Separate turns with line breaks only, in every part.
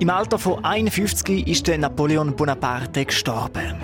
Im Alter von 51 ist Napoleon Bonaparte gestorben.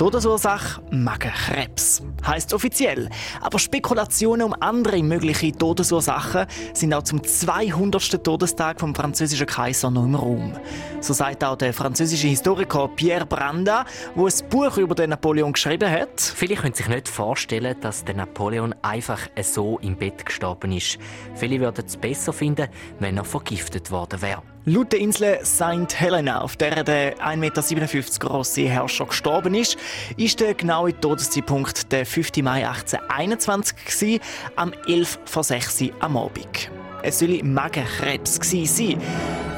Todesursache Magenkrebs. Heißt offiziell. Aber Spekulationen um andere mögliche Todesursachen sind auch zum 200. Todestag vom französischen Kaiser noch im Raum. So sagt auch der französische Historiker Pierre Branda, wo ein Buch über den Napoleon geschrieben hat.
Viele können sich nicht vorstellen, dass der Napoleon einfach so im Bett gestorben ist. Viele würden es besser finden, wenn er vergiftet worden wäre.
Laut der Insel St. Helena, auf der der 1,57 Meter große Herrscher gestorben ist, ist der genaue Todeszeitpunkt der 5. Mai 1821 gewesen, am 11 vor 6 Uhr am Abend. Es soll Magenkrebs sein.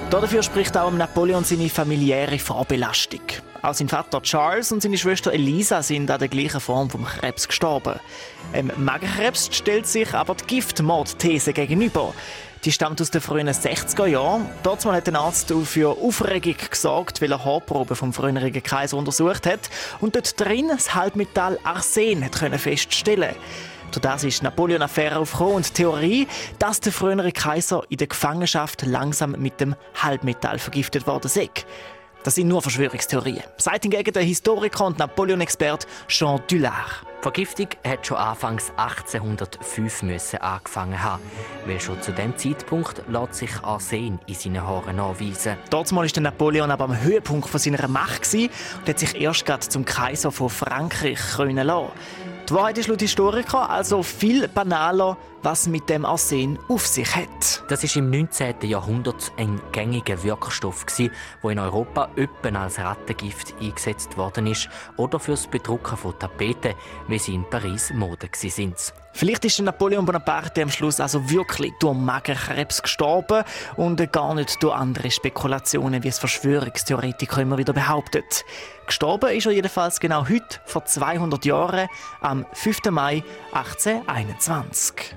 Dafür spricht auch Napoleon seine familiäre Vorbelastung. Auch sein Vater Charles und seine Schwester Elisa sind an der gleichen Form vom Krebs gestorben. Im Magenkrebs stellt sich aber die Giftmordthese gegenüber. Die stammt aus den frühen 60er Jahren. Dort hat ein Arzt für Aufregung gesorgt, weil er Haarproben vom früheren Kaiser untersucht hat und dort drin das Halbmetall Arsen hat feststellen durch das ist Napoleon-Affäre aufgekommen und die Theorie, dass der frühere Kaiser in der Gefangenschaft langsam mit dem Halbmetall vergiftet worden sei. Das sind nur Verschwörungstheorien. Seit hingegen der Historiker und Napoleon-Experte Jean
Vergiftung hat schon anfangs 1805 müssen angefangen haben, weil schon zu dem Zeitpunkt lässt sich Arsen in seinen Haaren nachweisen.
Dort war Napoleon aber am Höhepunkt seiner Macht und hat sich erst zum Kaiser von Frankreich krönen lassen. Die Wahrheit ist laut Historiker also viel banaler, was mit dem Arsen auf sich hat.
Das ist im 19. Jahrhundert ein gängiger Wirkstoff, der in Europa öppen als Rattengift eingesetzt worden ist oder fürs Bedrucken von Tapeten, wie sie in Paris Mode sind.
Vielleicht ist Napoleon Bonaparte am Schluss also wirklich durch Magenkrebs gestorben und gar nicht durch andere Spekulationen, wie es Verschwörungstheoretiker immer wieder behaupten. Gestorben ist er jedenfalls genau heute, vor 200 Jahren, am 5. Mai 1821.